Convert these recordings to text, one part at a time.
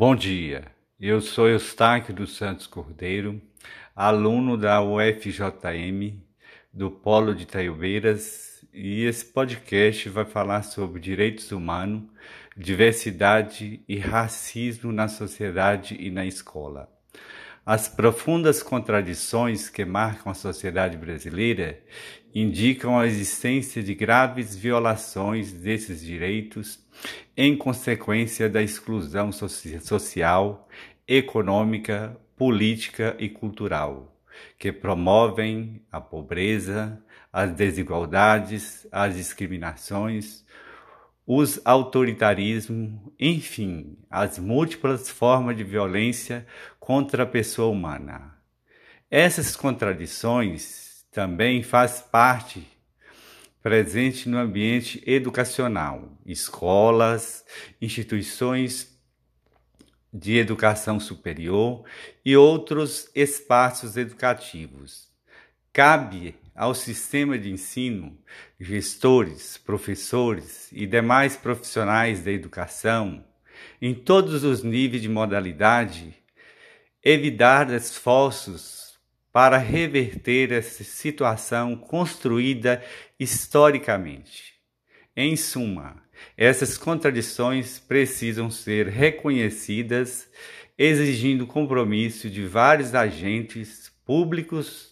Bom dia, eu sou Eustáquio dos Santos Cordeiro, aluno da UFJM, do Polo de Itaiobeiras, e esse podcast vai falar sobre direitos humanos, diversidade e racismo na sociedade e na escola. As profundas contradições que marcam a sociedade brasileira indicam a existência de graves violações desses direitos em consequência da exclusão social, econômica, política e cultural, que promovem a pobreza, as desigualdades, as discriminações, os autoritarismos, enfim, as múltiplas formas de violência contra a pessoa humana. Essas contradições também faz parte presente no ambiente educacional, escolas, instituições de educação superior e outros espaços educativos. Cabe ao sistema de ensino, gestores, professores e demais profissionais da educação, em todos os níveis de modalidade, evitar esforços para reverter essa situação construída historicamente. Em suma, essas contradições precisam ser reconhecidas, exigindo compromisso de vários agentes públicos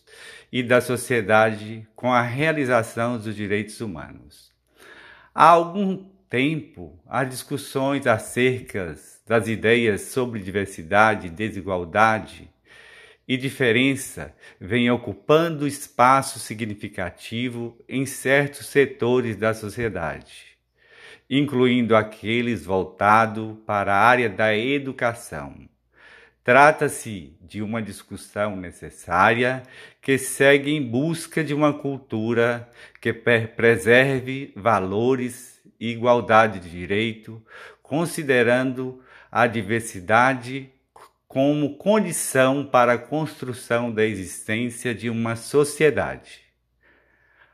e da sociedade com a realização dos direitos humanos. Há algum tempo, as discussões acerca das ideias sobre diversidade, desigualdade e diferença vêm ocupando espaço significativo em certos setores da sociedade, incluindo aqueles voltados para a área da educação Trata-se de uma discussão necessária que segue em busca de uma cultura que preserve valores e igualdade de direito, considerando a diversidade como condição para a construção da existência de uma sociedade.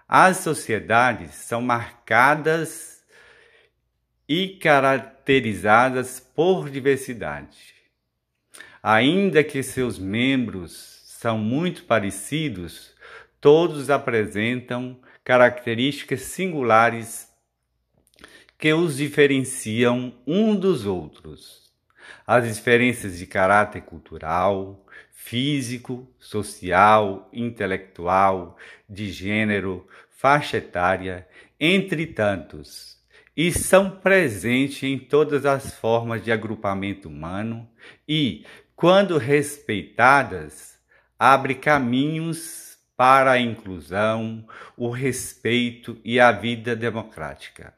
As sociedades são marcadas e caracterizadas por diversidade Ainda que seus membros são muito parecidos, todos apresentam características singulares que os diferenciam um dos outros. As diferenças de caráter cultural, físico, social, intelectual, de gênero, faixa etária, entre tantos, e são presentes em todas as formas de agrupamento humano e, quando respeitadas, abre caminhos para a inclusão, o respeito e a vida democrática.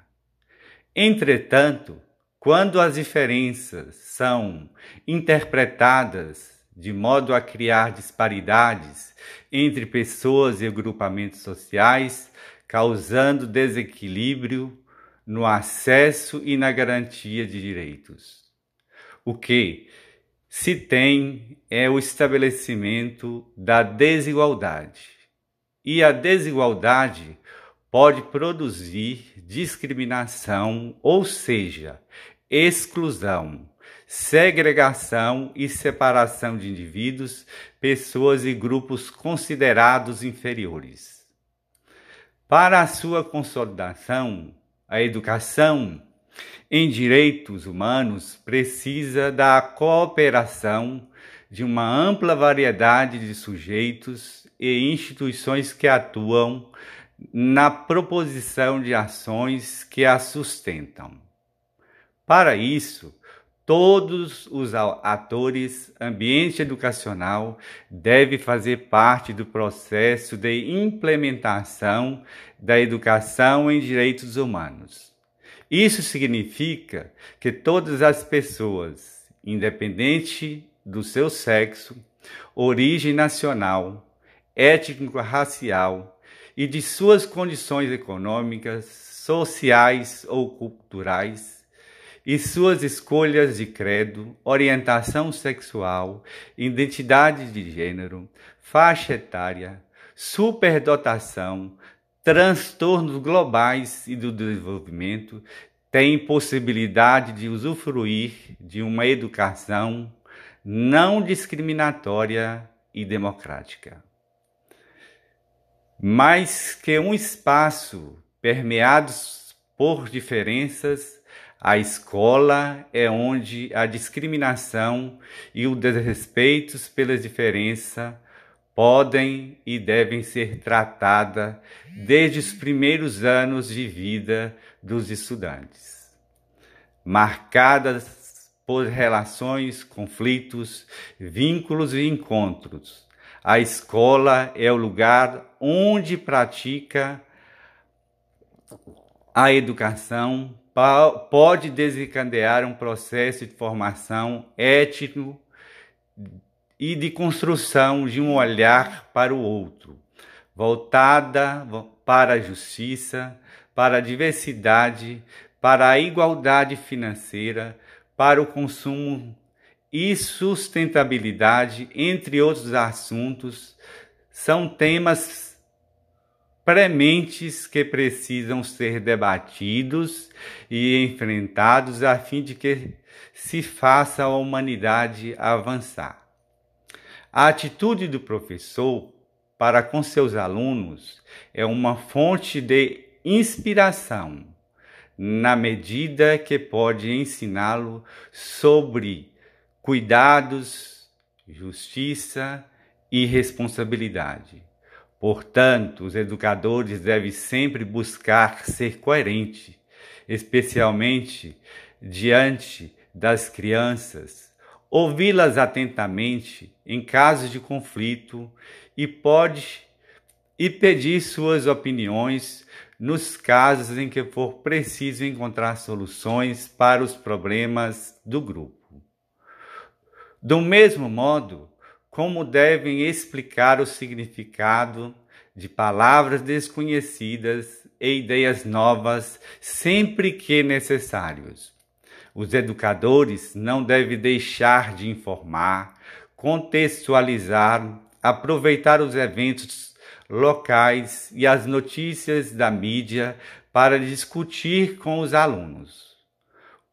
Entretanto, quando as diferenças são interpretadas de modo a criar disparidades entre pessoas e agrupamentos sociais, causando desequilíbrio no acesso e na garantia de direitos. O que, se tem é o estabelecimento da desigualdade. E a desigualdade pode produzir discriminação, ou seja, exclusão, segregação e separação de indivíduos, pessoas e grupos considerados inferiores. Para a sua consolidação, a educação em direitos humanos precisa da cooperação de uma ampla variedade de sujeitos e instituições que atuam na proposição de ações que a sustentam. Para isso, todos os atores ambiente educacional devem fazer parte do processo de implementação da educação em direitos humanos. Isso significa que todas as pessoas, independente do seu sexo, origem nacional, étnico-racial e de suas condições econômicas, sociais ou culturais, e suas escolhas de credo, orientação sexual, identidade de gênero, faixa etária, superdotação, transtornos globais e do desenvolvimento têm possibilidade de usufruir de uma educação não discriminatória e democrática. Mais que um espaço permeado por diferenças, a escola é onde a discriminação e o desrespeito pelas diferenças podem e devem ser tratadas desde os primeiros anos de vida dos estudantes, marcadas por relações, conflitos, vínculos e encontros. A escola é o lugar onde pratica a educação, pode desencadear um processo de formação étnico e de construção de um olhar para o outro, voltada para a justiça, para a diversidade, para a igualdade financeira, para o consumo e sustentabilidade, entre outros assuntos, são temas prementes que precisam ser debatidos e enfrentados a fim de que se faça a humanidade avançar. A atitude do professor para com seus alunos é uma fonte de inspiração na medida que pode ensiná-lo sobre cuidados, justiça e responsabilidade. Portanto, os educadores devem sempre buscar ser coerentes, especialmente diante das crianças, ouvi-las atentamente em casos de conflito e pode e pedir suas opiniões nos casos em que for preciso encontrar soluções para os problemas do grupo. Do mesmo modo, como devem explicar o significado de palavras desconhecidas e ideias novas sempre que necessários. Os educadores não devem deixar de informar, contextualizar, aproveitar os eventos locais e as notícias da mídia para discutir com os alunos.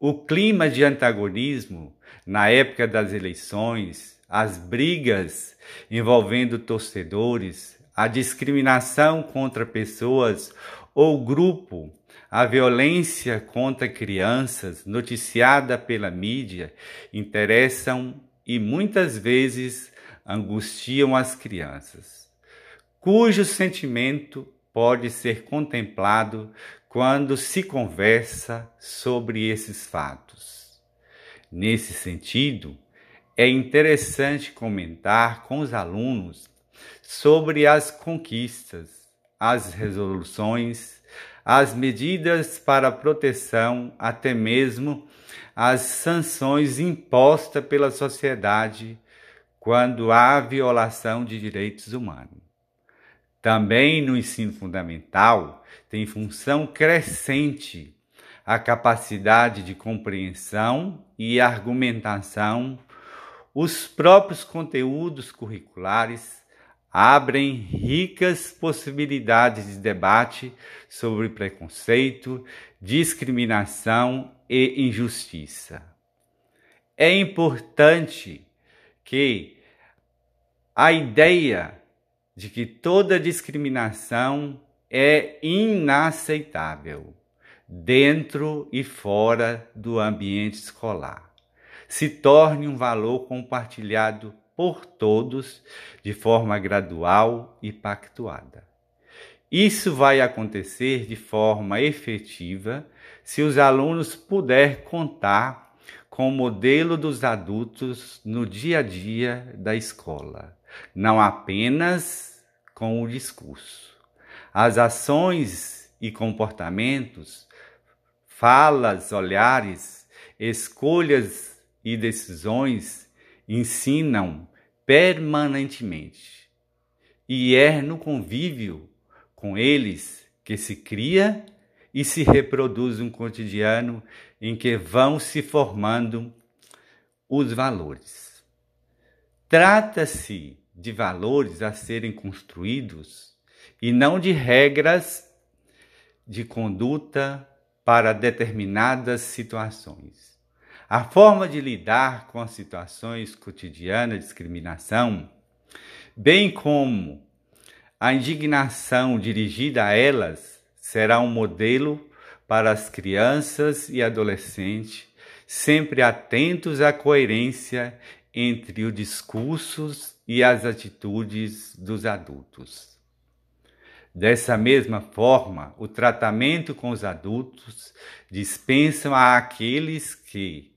O clima de antagonismo na época das eleições, as brigas envolvendo torcedores, a discriminação contra pessoas ou grupo, a violência contra crianças noticiada pela mídia interessam e muitas vezes angustiam as crianças cujo sentimento pode ser contemplado quando se conversa sobre esses fatos. Nesse sentido, é interessante comentar com os alunos sobre as conquistas, as resoluções, as medidas para proteção, até mesmo as sanções impostas pela sociedade quando há violação de direitos humanos. Também no ensino fundamental tem função crescente a capacidade de compreensão e argumentação. Os próprios conteúdos curriculares abrem ricas possibilidades de debate sobre preconceito, discriminação e injustiça. É importante que a ideia de que toda discriminação é inaceitável, dentro e fora do ambiente escolar. Se torne um valor compartilhado por todos de forma gradual e pactuada. Isso vai acontecer de forma efetiva se os alunos puder contar com o modelo dos adultos no dia a dia da escola não apenas com o discurso. As ações e comportamentos, falas, olhares, escolhas e decisões ensinam permanentemente. E é no convívio com eles que se cria e se reproduz um cotidiano em que vão se formando os valores. Trata-se de valores a serem construídos e não de regras de conduta para determinadas situações. A forma de lidar com as situações cotidianas de discriminação, bem como a indignação dirigida a elas, será um modelo para as crianças e adolescentes, sempre atentos à coerência entre os discursos e as atitudes dos adultos. Dessa mesma forma, o tratamento com os adultos dispensam àqueles que,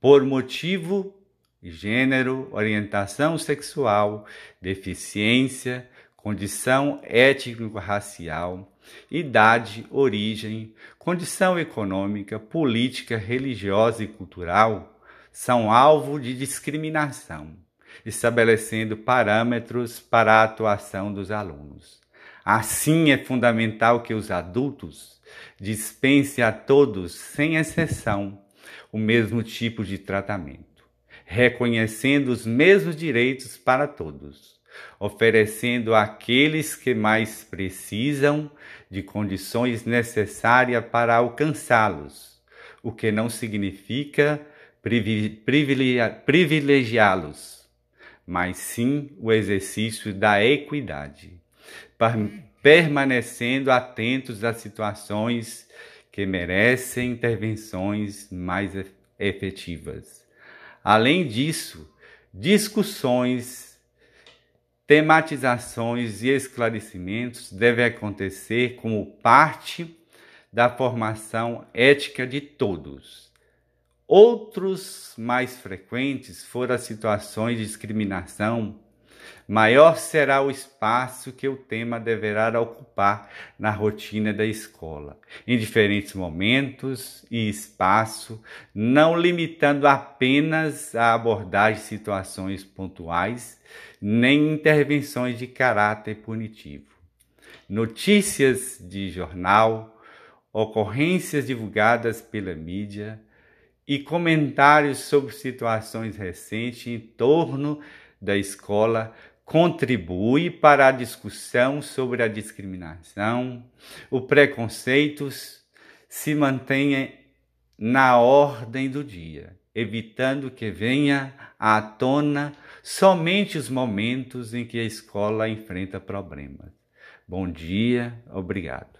por motivo gênero, orientação sexual, deficiência, condição étnico-racial, idade, origem, condição econômica, política, religiosa e cultural, são alvo de discriminação, estabelecendo parâmetros para a atuação dos alunos. Assim, é fundamental que os adultos dispensem a todos, sem exceção, o mesmo tipo de tratamento, reconhecendo os mesmos direitos para todos, oferecendo àqueles que mais precisam de condições necessárias para alcançá-los, o que não significa privilegiá-los, mas sim o exercício da equidade, permanecendo atentos às situações que merecem intervenções mais efetivas. Além disso, discussões, tematizações e esclarecimentos devem acontecer como parte da formação ética de todos Outros mais frequentes foram as situações de discriminação. Maior será o espaço que o tema deverá ocupar na rotina da escola, em diferentes momentos e espaço, não limitando apenas a abordar situações pontuais, nem intervenções de caráter punitivo. Notícias de jornal, ocorrências divulgadas pela mídia, e comentários sobre situações recentes em torno da escola contribui para a discussão sobre a discriminação, o preconceito se mantenha na ordem do dia, evitando que venha à tona somente os momentos em que a escola enfrenta problemas. Bom dia, obrigado.